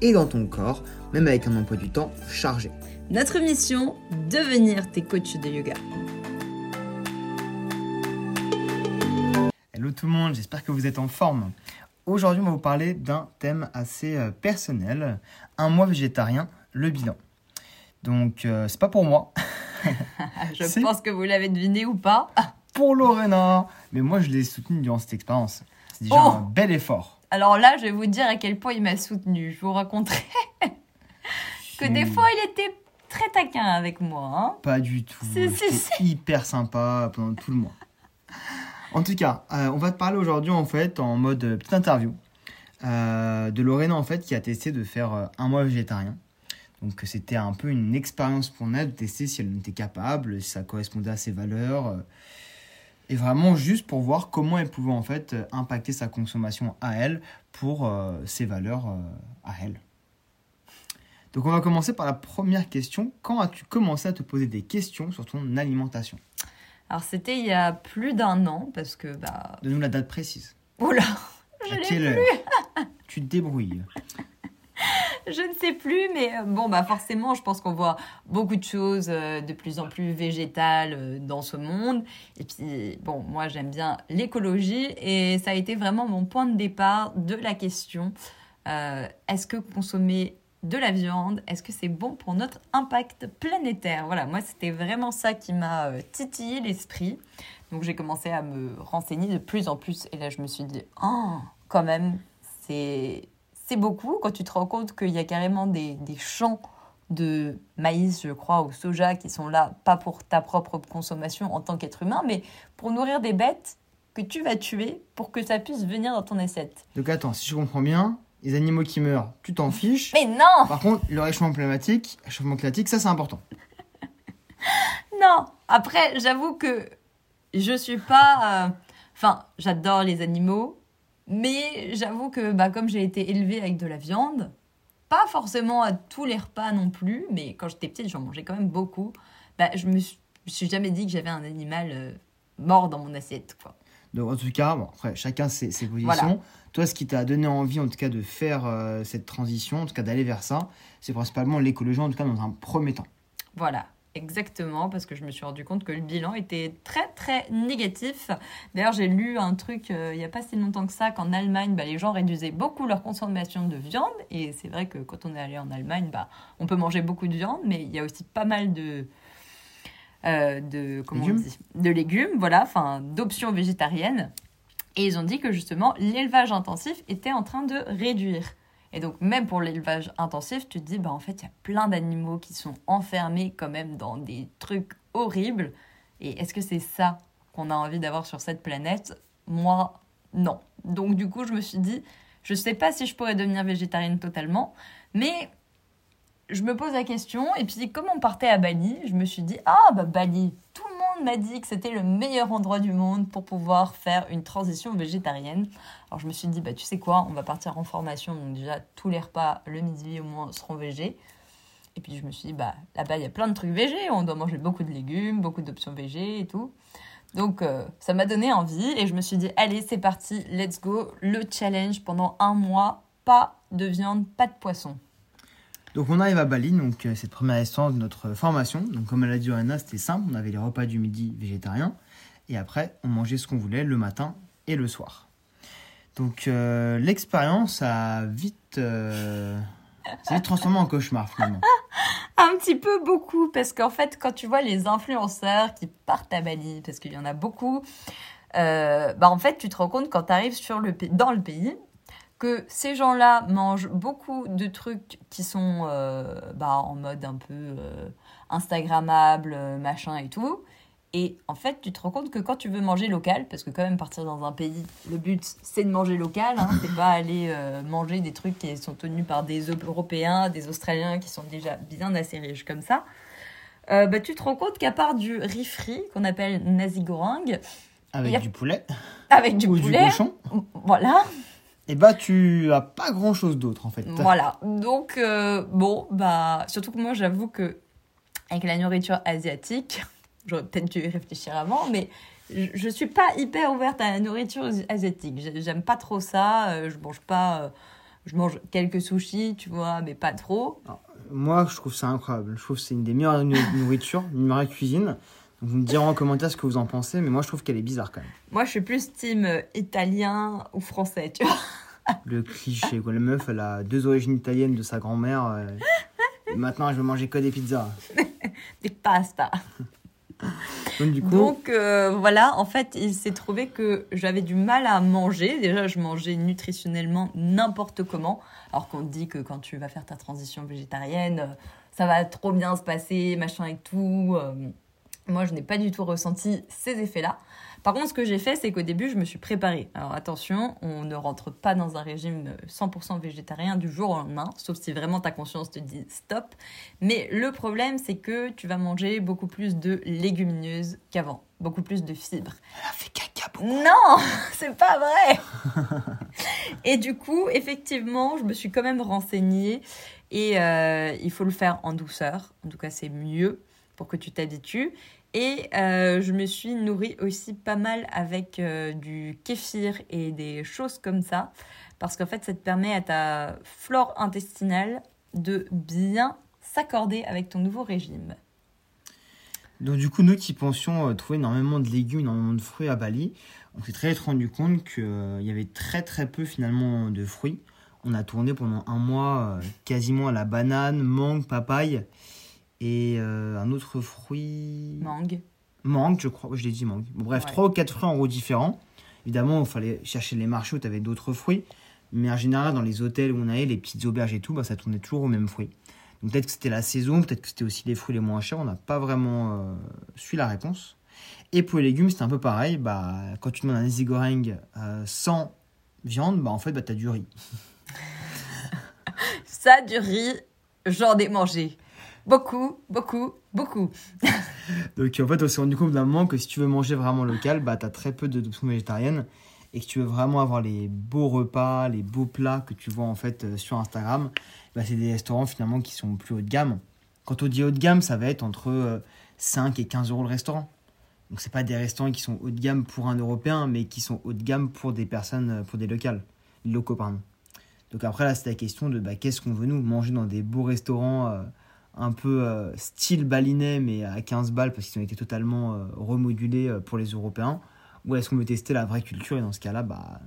et dans ton corps, même avec un emploi du temps chargé. Notre mission, devenir tes coachs de yoga. Hello tout le monde, j'espère que vous êtes en forme. Aujourd'hui, on va vous parler d'un thème assez euh, personnel, un mois végétarien, le bilan. Donc, euh, c'est pas pour moi. je C'est- pense que vous l'avez deviné ou pas. pour Lorena. Mais moi, je l'ai soutenu durant cette expérience. C'est déjà Oh un bel effort. Alors là, je vais vous dire à quel point il m'a soutenu. Je vous raconterai que des fois, il était très taquin avec moi. hein. Pas du tout. Si. hyper sympa pendant tout le mois. En tout cas, euh, on va te parler aujourd'hui en fait en mode euh, petite interview euh, de Lorena en fait qui a testé de faire un mois végétarien. Donc c'était un peu une expérience pour elle de tester si elle en était capable, si ça correspondait à ses valeurs. Et vraiment juste pour voir comment elle pouvait en fait euh, impacter sa consommation à elle pour euh, ses valeurs euh, à elle. Donc on va commencer par la première question. Quand as-tu commencé à te poser des questions sur ton alimentation? Alors c'était il y a plus d'un an parce que bah Donne-nous la date précise. oula, je l'ai Tu te débrouilles. Je ne sais plus, mais euh, bon, bah forcément, je pense qu'on voit beaucoup de choses euh, de plus en plus végétales euh, dans ce monde. Et puis, bon, moi, j'aime bien l'écologie et ça a été vraiment mon point de départ de la question est-ce que consommer de la viande, est-ce que c'est bon pour notre impact planétaire? Voilà, moi, c'était vraiment ça qui m'a titillé l'esprit. Donc, j'ai commencé à me renseigner de plus en plus. Et là, je me suis dit oh, quand même, c'est c'est beaucoup quand tu te rends compte qu'il y a carrément des, des champs de maïs, je crois, ou soja qui sont là, pas pour ta propre consommation en tant qu'être humain, mais pour nourrir des bêtes que tu vas tuer pour que ça puisse venir dans ton assiette. Donc attends, si je comprends bien, les animaux qui meurent, tu t'en fiches. Mais non Par contre, le réchauffement climatique, réchauffement climatique, ça c'est important. Non Après, j'avoue que je suis pas... euh, Enfin, j'adore les animaux, mais j'avoue que bah, comme j'ai été élevée avec de la viande, pas forcément à tous les repas non plus, mais quand j'étais petite, j'en mangeais quand même beaucoup, bah, je me suis, je me suis jamais dit que j'avais un animal euh, mort dans mon assiette. Quoi. Donc en tout cas, bon, après, chacun ses, ses positions. Voilà. Toi, ce qui t'a donné envie en tout cas de faire euh, cette transition, en tout cas d'aller vers ça, c'est principalement l'écologie, en tout cas dans un premier temps. Voilà, exactement, parce que je me suis rendu compte que le bilan était très très négatif. D'ailleurs, j'ai lu un truc euh, il n'y a pas si longtemps que ça qu'en Allemagne, bah, les gens réduisaient beaucoup leur consommation de viande. Et c'est vrai que quand on est allé en Allemagne, bah, on peut manger beaucoup de viande, mais il y a aussi pas mal de. euh, de comment Légumes on dit de légumes voilà enfin d'options végétariennes et ils ont dit que justement l'élevage intensif était en train de réduire et donc, même pour l'élevage intensif, tu te dis, bah, en fait, il y a plein d'animaux qui sont enfermés quand même dans des trucs horribles. Et est-ce que c'est ça qu'on a envie d'avoir sur cette planète? Moi, non. Donc, du coup, je me suis dit, je sais pas si je pourrais devenir végétarienne totalement, mais je me pose la question. Et puis, comme on partait à Bali, je me suis dit, ah, bah, Bali, tout le monde m'a dit que c'était le meilleur endroit du monde pour pouvoir faire une transition végétarienne. Alors je me suis dit, bah, tu sais quoi, on va partir en formation, donc déjà tous les repas le midi au moins seront végés. Et puis je me suis dit, bah, là-bas il y a plein de trucs végés, on doit manger beaucoup de légumes, beaucoup d'options végés et tout. Donc euh, ça m'a donné envie et je me suis dit, allez c'est parti, let's go, le challenge pendant un mois, pas de viande, pas de poisson. Donc on arrive à Bali, donc euh, cette première instance de notre formation. Donc comme elle a dit Lorena, c'était simple, on avait les repas du midi végétariens, et après on mangeait ce qu'on voulait le matin et le soir. Donc euh, l'expérience a vite, euh, s'est vite transformée en cauchemar finalement. Un petit peu beaucoup, parce qu'en fait, quand tu vois les influenceurs qui partent à Bali, parce qu'il y en a beaucoup, euh, bah en fait, tu te rends compte quand tu arrives dans le pays que ces gens-là mangent beaucoup de trucs qui sont euh, bah, en mode un peu euh, Instagrammable, euh, machin et tout. Et en fait, tu te rends compte que quand tu veux manger local, parce que quand même partir dans un pays, le but c'est de manger local, hein, c'est pas aller euh, manger des trucs qui sont tenus par des Européens, des Australiens qui sont déjà bien assez riches comme ça. Euh, bah, tu te rends compte qu'à part du riz frit qu'on appelle nasi goreng, Avec a- du poulet avec du ou du poulet, cochon, voilà, et bah tu as pas grand chose d'autre en fait. Voilà. Donc, euh, bon, bah, surtout que moi, j'avoue que avec la nourriture asiatique, j'aurais peut-être dû y réfléchir avant, mais je, je suis pas hyper ouverte à la nourriture asiatique. J'ai- J'aime pas trop ça. euh, Je mange pas. euh, Je mange quelques sushis, tu vois, mais pas trop. Moi, je trouve ça incroyable. Je trouve que c'est une des meilleures nou- nourritures, une meilleure cuisine. Donc, vous me direz en commentaire ce que vous en pensez, mais moi, je trouve qu'elle est bizarre quand même. Moi, je suis plus team euh, italien ou français, tu vois. Le cliché, quoi. La meuf, elle a deux origines italiennes de sa grand-mère. et maintenant, je veux manger que des pizzas. Des pastas. Donc, euh, voilà, en fait, il s'est trouvé que j'avais du mal à manger. Déjà, je mangeais nutritionnellement n'importe comment. Alors qu'on dit que quand tu vas faire ta transition végétarienne, euh, ça va trop bien se passer, machin et tout. Euh, Moi, je n'ai pas du tout ressenti ces effets-là. Par contre, ce que j'ai fait, c'est qu'au début, je me suis préparée. Alors attention, on ne rentre pas dans un régime 100% végétarien du jour au lendemain, sauf si vraiment ta conscience te dit stop. Mais le problème, c'est que tu vas manger beaucoup plus de légumineuses qu'avant, beaucoup plus de fibres. elle a fait caca. beaucoup. Non, c'est pas vrai. et du coup, effectivement, je me suis quand même renseignée et euh, il faut le faire en douceur. En tout cas, c'est mieux pour que tu t'habitues. Et euh, je me suis nourrie aussi pas mal avec euh, du kéfir et des choses comme ça. Parce qu'en fait, ça te permet à ta flore intestinale de bien s'accorder avec ton nouveau régime. Donc, du coup, nous qui pensions euh, trouver énormément de légumes, énormément de fruits à Bali, on s'est très vite rendu compte qu'il y avait très très peu finalement de fruits. On a tourné pendant un mois quasiment à la banane, mangue, papaye et euh, un autre fruit. Mangue. Mangue, je crois, je l'ai dit mangue. Bon, bref, trois ou quatre fruits en gros différents. Évidemment, il fallait chercher les marchés où tu avais d'autres fruits. Mais en général, dans les hôtels où on allait, les petites auberges et tout, bah, ça tournait toujours aux mêmes fruits. Donc peut-être que c'était la saison, peut-être que c'était aussi les fruits les moins chers. On n'a pas vraiment euh, su la réponse. Et pour les légumes, c'était un peu pareil. Bah, quand tu demandes un nasi goreng euh, sans viande, bah, en fait, bah, tu as du riz. Ça, du riz, j'en ai mangé. Beaucoup, beaucoup, beaucoup. Donc en fait, on s'est rendu compte d'un moment que si tu veux manger vraiment local, bah, tu as très peu de- d'options végétariennes. Et que tu veux vraiment avoir les beaux repas, les beaux plats que tu vois en fait euh, sur Instagram, bah, c'est des restaurants finalement qui sont plus haut de gamme. Quand on dit haut de gamme, ça va être entre euh, 5 et 15 euros le restaurant. Donc c'est pas des restaurants qui sont haut de gamme pour un Européen, mais qui sont haut de gamme pour des personnes, euh, pour des locales, locaux pardon. Donc après là, c'est la question de bah, qu'est-ce qu'on veut nous manger dans des beaux restaurants euh, un peu euh, style balinais, mais à 15 balles parce qu'ils ont été totalement euh, remodulés euh, pour les Européens. Ou est-ce qu'on veut tester la vraie culture et dans ce cas-là, bah,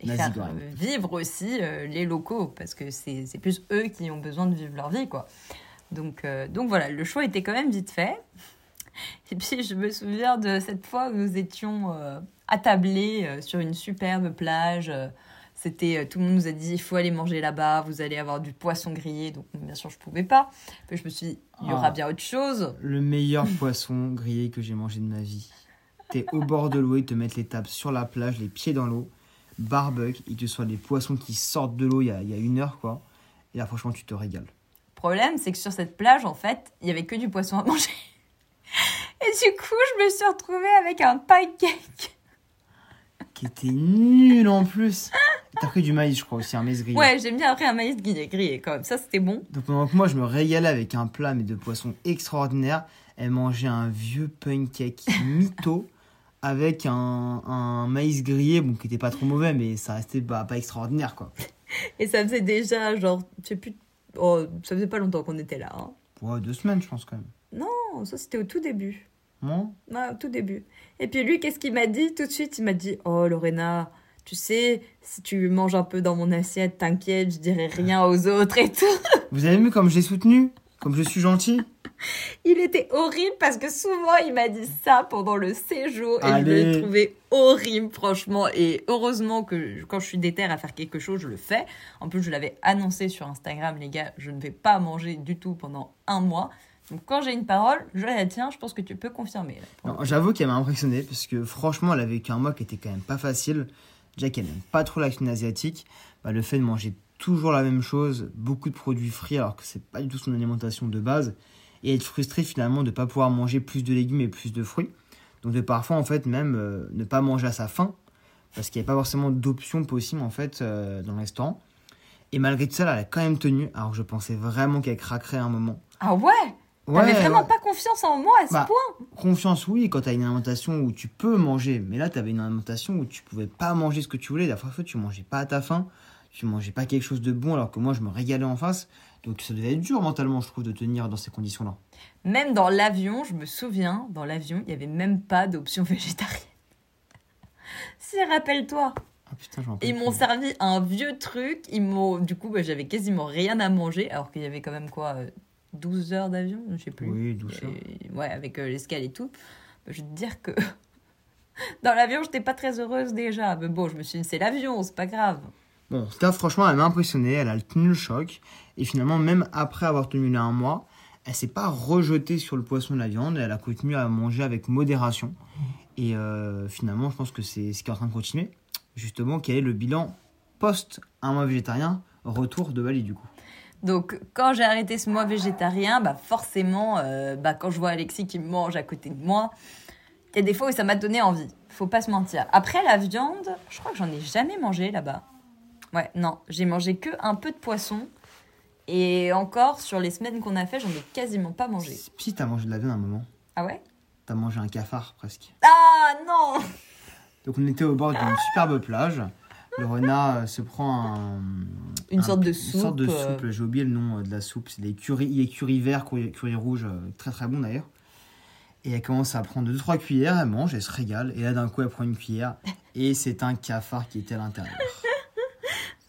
Et faire vivre aussi les locaux, parce que c'est plus eux qui ont besoin de vivre leur vie, quoi. Donc, donc voilà, le choix était quand même vite fait. Et puis je me souviens de cette fois où nous étions attablés sur une superbe plage. C'était, euh, tout le monde nous a dit, il faut aller manger là-bas, vous allez avoir du poisson grillé. Donc bien sûr, je pouvais pas. Puis je me suis dit, il y aura Ah. bien autre chose. le meilleur poisson grillé que j'ai mangé de ma vie. T'es au bord de l'eau, ils te mettent les tables sur la plage, les pieds dans l'eau, barbecue, ils te sortent des poissons qui sortent de l'eau il y, a, y a une heure, quoi. Et là, franchement, tu te régales. Le problème, c'est que sur cette plage, en fait, il y avait que du poisson à manger. Et du coup, je me suis retrouvée avec un pancake. Qui était nul en plus. T'as pris du maïs, je crois, aussi, un maïs grillé. Ouais, j'aime bien après un maïs grillé, grillé quand même. Ça, c'était bon. Donc pendant que moi, je me régalais avec un plat, mais de poisson extraordinaire, elle mangeait un vieux pancake mytho avec un, un maïs grillé, bon, qui était pas trop mauvais, mais ça restait bah, pas extraordinaire, quoi. Et ça faisait déjà, genre, je sais plus. Oh, ça faisait pas longtemps qu'on était là. Hein. Ouais, deux semaines, je pense, quand même. Non, ça, c'était au tout début. Moi au tout début. Et puis lui, qu'est-ce qu'il m'a dit tout de suite? Il m'a dit Oh, Lorena, tu sais, si tu manges un peu dans mon assiette, t'inquiète, je dirai rien aux autres et tout. Vous avez vu comme je l'ai soutenu? Comme je suis gentil? Il était horrible parce que souvent il m'a dit ça pendant le séjour et je l'ai trouvé horrible franchement et heureusement que quand je suis déter à faire quelque chose je le fais. En plus je l'avais annoncé sur Instagram les gars je ne vais pas manger du tout pendant un mois. Donc quand j'ai une parole, je la tiens, je pense que tu peux confirmer. J'avoue qu'elle m'a impressionné parce que franchement, elle a vécu un mois qui était quand même pas facile. Déjà qu'elle n'aime pas trop la cuisine asiatique, bah, le fait de manger toujours la même chose, beaucoup de produits frits alors que c'est pas du tout son alimentation de base, et être frustré finalement de ne pas pouvoir manger plus de légumes et plus de fruits. Donc de parfois en fait même euh, ne pas manger à sa faim parce qu'il n'y a pas forcément d'options possibles en fait euh, dans le restaurant. Et malgré tout ça, elle a quand même tenu, alors que je pensais vraiment qu'elle craquerait à un moment. Ah ouais? T'avais vraiment pas confiance en moi à ce Bah, point Confiance, oui, quand tu as une alimentation où tu peux manger. Mais là, tu avais une alimentation où tu pouvais pas manger ce que tu voulais. La fois, tu mangeais pas à ta faim. Tu mangeais pas quelque chose de bon alors que moi, je me régalais en face. Donc, ça devait être dur mentalement, je trouve, de tenir dans ces conditions-là. Même dans l'avion, je me souviens, dans l'avion, il y avait même pas d'option végétarienne. si, rappelle-toi. Ah putain, Ils m'ont servi un vieux truc. Ils m'ont, du coup, bah, j'avais quasiment rien à manger, alors qu'il y avait quand même quoi, euh, 12 heures d'avion, je sais plus. Oui, douceur. Et- ouais, avec euh, l'escale et tout. Je vais te dire que dans l'avion, j'étais pas très heureuse déjà. Mais bon, je me suis dit, c'est l'avion, c'est pas grave. Bon, cas, franchement, elle m'a impressionné. Elle a tenu le choc. Et finalement, même après avoir tenu là un mois, elle s'est pas rejetée sur le poisson et la viande. Elle a continué à manger avec modération. Et euh, finalement, je pense que c'est ce qui est en train de continuer. Justement, quel est le bilan post un mois végétarien? Retour de Bali, du coup. Donc, quand j'ai arrêté ce mois végétarien, bah forcément, euh, bah, quand je vois Alexis qui mange à côté de moi, il y a des fois où ça m'a donné envie. Faut pas se mentir. Après, la viande, je crois que j'en ai jamais mangé là-bas. Ouais, non, j'ai mangé que un peu de poisson. Et encore, sur les semaines qu'on a fait, j'en ai quasiment pas mangé. Si t'as mangé de la viande à un moment, Ah ouais? T'as mangé un cafard presque. Ah non Donc, on était au bord d'une superbe plage. Le renard euh, se prend un, Une un- sorte de Une sorte de soupe, soupe, j'ai oublié le nom euh, de la soupe. C'est des curry, il y a curry vert, curry, curry rouge, euh, très très bon d'ailleurs. Et elle commence à prendre 2-3 cuillères, elle mange, elle se régale. Et là d'un coup elle prend une cuillère et c'est un cafard qui était à l'intérieur.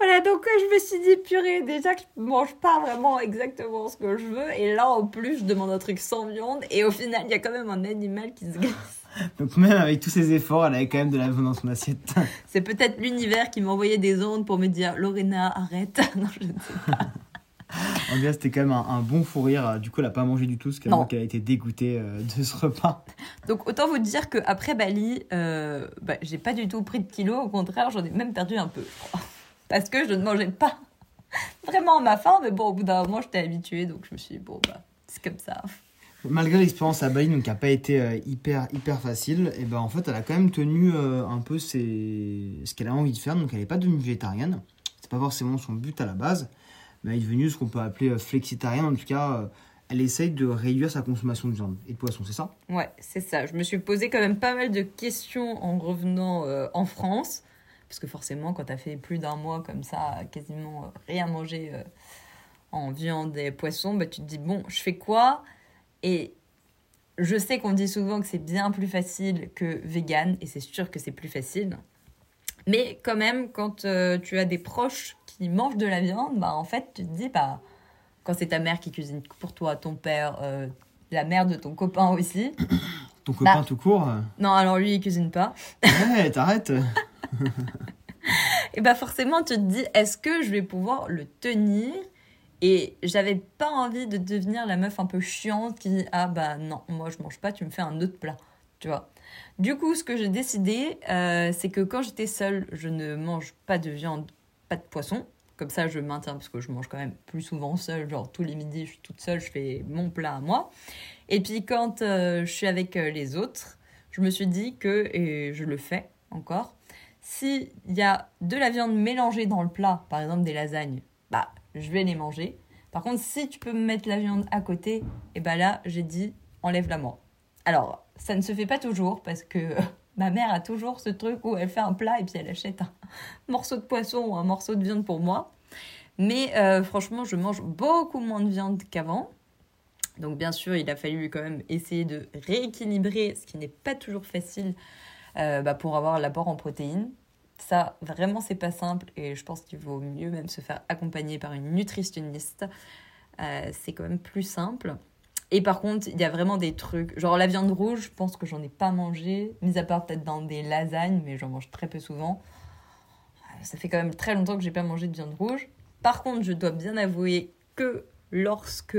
Voilà, donc euh, je me suis dit, purée, déjà que je mange pas vraiment exactement ce que je veux. Et là, en plus, je demande un truc sans viande. Et au final, il y a quand même un animal qui se glisse. Donc même avec tous ses efforts, elle avait quand même de la viande dans son assiette. C'est peut-être l'univers qui m'envoyait des ondes pour me dire, Lorena, arrête. non, je ne sais pas. En bien c'était quand même un, un bon fou rire. Du coup elle a pas mangé du tout, ce qui Non. qu'elle a été dégoûtée euh, de ce repas. Donc autant vous dire qu'après Bali, euh, bah, j'ai pas du tout pris de kilos. Au contraire, j'en ai même perdu un peu. Parce que je ne mangeais pas vraiment à ma faim. Mais bon, au bout d'un moment, j'étais habituée. Donc je me suis dit, bon, bah, c'est comme ça. Malgré l'expérience à Bali, donc qui n'a pas été euh, hyper, hyper facile, et ben en fait, elle a quand même tenu euh, un peu ses... ce qu'elle a envie de faire. Donc, elle n'est pas devenue végétarienne. C'est pas forcément son but à la base, mais elle est devenue ce qu'on peut appeler euh, flexitarienne. En tout cas, elle essaye de réduire sa consommation de viande et de poisson, c'est ça? Ouais, c'est ça. Je me suis posé quand même pas mal de questions en revenant en France. Parce que forcément, quand t'as fait plus d'un mois comme ça, quasiment rien manger en viande et poisson, bah, tu te dis, bon, je fais quoi? Et je sais qu'on dit souvent que c'est bien plus facile que vegan, et c'est sûr que c'est plus facile. Mais quand même, quand euh, tu as des proches qui mangent de la viande, bah, en fait, tu te dis, bah, quand c'est ta mère qui cuisine pour toi, ton père, euh, la mère de ton copain aussi. Ton copain Bah. tout court euh, Non, alors lui, il cuisine pas. Ouais, t'arrêtes Et bah forcément, tu te dis, est-ce que je vais pouvoir le tenir Et j'avais pas envie de devenir la meuf un peu chiante qui dit, ah bah non, moi je mange pas, tu me fais un autre plat. Tu vois Du coup, ce que j'ai décidé, euh, c'est que quand j'étais seule, je ne mange pas de viande, pas de poisson. Comme ça, je maintiens parce que je mange quand même plus souvent seule. Genre tous les midis, je suis toute seule, je fais mon plat à moi. Et puis quand euh, je suis avec euh, les autres, je me suis dit que, et je le fais encore, s'il y a de la viande mélangée dans le plat, par exemple des lasagnes, bah je vais les manger. Par contre, si tu peux me mettre la viande à côté, et bah là, j'ai dit enlève-la moi. Alors, ça ne se fait pas toujours parce que ma mère a toujours ce truc où elle fait un plat et puis elle achète un morceau de poisson ou un morceau de viande pour moi. Mais euh, franchement, je mange beaucoup moins de viande qu'avant. Donc bien sûr, il a fallu quand même essayer de rééquilibrer, ce qui n'est pas toujours facile euh, bah, pour avoir l'apport en protéines. Ça, vraiment, c'est pas simple et je pense qu'il vaut mieux même se faire accompagner par une nutritionniste. Euh, c'est quand même plus simple. Et par contre, il y a vraiment des trucs. Genre la viande rouge, je pense que j'en ai pas mangé, mis à part peut-être dans des lasagnes, mais j'en mange très peu souvent. Euh, Ça fait quand même très longtemps que j'ai pas mangé de viande rouge. Par contre, je dois bien avouer que lorsque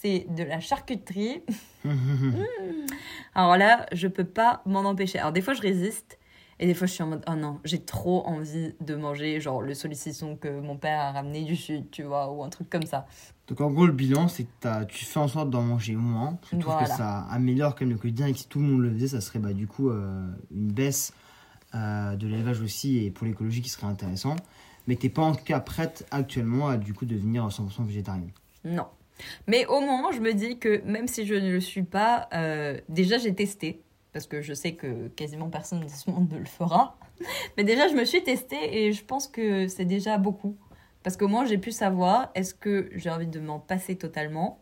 c'est de la charcuterie, alors là, je peux pas m'en empêcher. Alors des fois, je résiste. Et des fois, je suis en mode, oh non, j'ai trop envie de manger, genre le saucisson que mon père a ramené du sud, tu vois, ou un truc comme ça. Donc en gros, le bilan, c'est que tu fais en sorte d'en manger moins. Je trouve Voilà. que ça améliore quand même le quotidien et que si tout le monde le faisait, ça serait bah, du coup euh, une baisse euh, de l'élevage aussi et pour l'écologie qui serait intéressant. Mais t'es pas en tout cas prête actuellement à du coup devenir 100% végétarienne. Non. Mais au moins, je me dis que même si je ne le suis pas, euh, déjà j'ai testé, parce que je sais que quasiment personne dans ce monde ne le fera. Mais déjà, je me suis testée et je pense que c'est déjà beaucoup. Parce qu'au moins, j'ai pu savoir est-ce que j'ai envie de m'en passer totalement?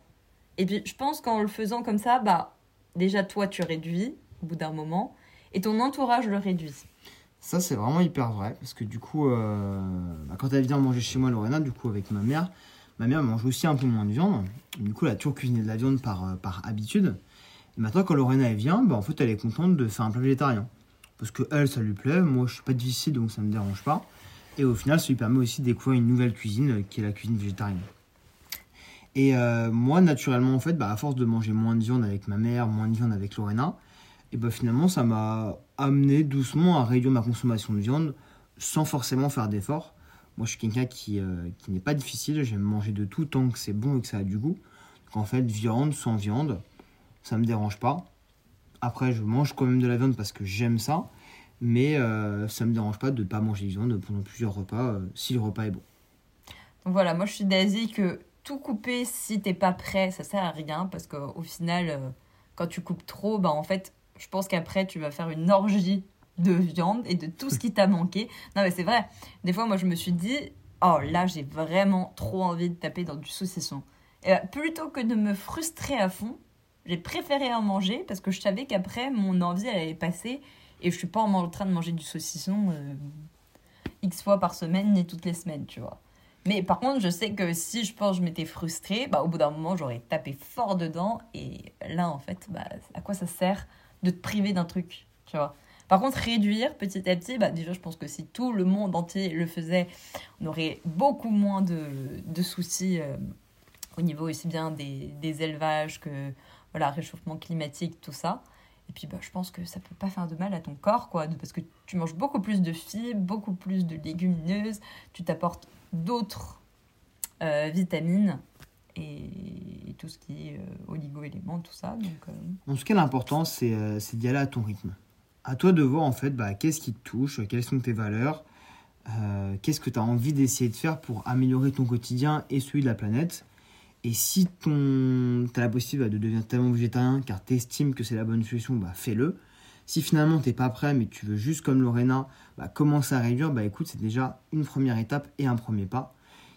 Et puis, je pense qu'en le faisant comme ça, bah, déjà, toi, tu réduis au bout d'un moment, et ton entourage le réduit. Ça, c'est vraiment hyper vrai parce que du coup, euh, bah, quand elle vient manger chez moi, Lorena, du coup, avec ma mère, ma mère mange aussi un peu moins de viande. Du coup, elle a toujours cuisiné de la viande par, euh, par habitude. Maintenant, quand Lorena vient, bah, en fait, elle est contente de faire un plat végétarien. Parce que elle, ça lui plaît. Moi, je suis pas difficile, donc ça me dérange pas. Et au final, ça lui permet aussi de découvrir une nouvelle cuisine euh, qui est la cuisine végétarienne. Et euh, moi, naturellement, en fait, bah, à force de manger moins de viande avec ma mère, moins de viande avec Lorena, et bah, finalement, ça m'a amené doucement à réduire ma consommation de viande sans forcément faire d'efforts. Moi, je suis quelqu'un qui, euh, qui n'est pas difficile. J'aime manger de tout tant que c'est bon et que ça a du goût. Donc, en fait, viande, sans viande, ça me dérange pas. Après, je mange quand même de la viande parce que j'aime ça. Mais euh, ça me dérange pas de ne pas manger de viande pendant plusieurs repas euh, si le repas est bon. Donc voilà, moi je suis d'avis que tout couper si t'es pas prêt, ça sert à rien parce qu'au final, euh, quand tu coupes trop, bah en fait, je pense qu'après tu vas faire une orgie de viande et de tout ce qui t'a manqué. Non mais c'est vrai, des fois moi je me suis dit, oh là j'ai vraiment trop envie de taper dans du saucisson. Et bah, plutôt que de me frustrer à fond, j'ai préféré en manger parce que je savais qu'après mon envie allait passer et je suis pas en train de manger du saucisson euh, X fois par semaine ni toutes les semaines, tu vois. Mais par contre, je sais que si je pense que je m'étais frustrée, bah, au bout d'un moment, j'aurais tapé fort dedans. Et là, en fait, bah, à quoi ça sert de te priver d'un truc, tu vois? Par contre, réduire petit à petit, bah, déjà, je pense que si tout le monde entier le faisait, on aurait beaucoup moins de, de soucis euh, au niveau aussi bien des, des élevages que voilà, réchauffement climatique, tout ça. Et puis, bah, je pense que ça peut pas faire de mal à ton corps, quoi, parce que tu manges beaucoup plus de fibres, beaucoup plus de légumineuses, tu t'apportes d'autres euh, vitamines et tout ce qui est euh, oligo-éléments, tout ça. Donc, euh, En tout cas, l'important, c'est euh, c'est d'y aller à ton rythme. À toi de voir, en fait, bah, qu'est-ce qui te touche, quelles sont tes valeurs, euh, qu'est-ce que tu as envie d'essayer de faire pour améliorer ton quotidien et celui de la planète. Et si tu as la possibilité bah, de devenir tellement végétarien car tu estimes que c'est la bonne solution, bah, fais-le. Si finalement tu n'es pas prêt mais tu veux juste comme Lorena bah, commencer à réduire, bah écoute, c'est déjà une première étape et un premier pas.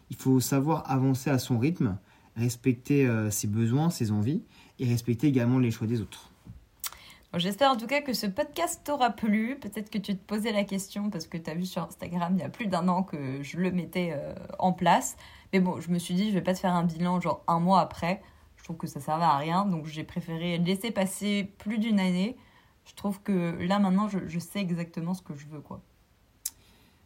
Il faut savoir avancer à son rythme, respecter euh, ses besoins, ses envies et respecter également les choix des autres. J'espère en tout cas que ce podcast t'aura plu. Peut-être que tu te posais la question parce que tu as vu sur Instagram il y a plus d'un an que je le mettais euh, en place. Mais bon, je me suis dit, je vais pas te faire un bilan genre un mois après. Je trouve que ça servait à rien. Donc j'ai préféré laisser passer plus d'une année. Je trouve que là maintenant, je, sais exactement ce que je veux. quoi.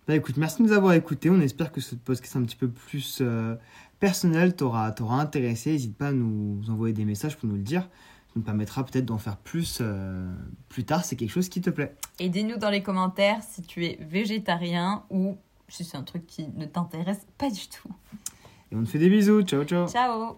Bah écoute, merci de nous avoir écoutés. On espère que ce podcast un petit peu plus euh, personnel t'aura t'aura intéressé. N'hésite pas à nous envoyer des messages pour nous le dire. Nous permettra peut-être d'en faire plus euh, plus tard. C'est quelque chose qui te plaît. Et dis-nous dans les commentaires si tu es végétarien ou si c'est un truc qui ne t'intéresse pas du tout. Et on te fait des bisous. Ciao, ciao. Ciao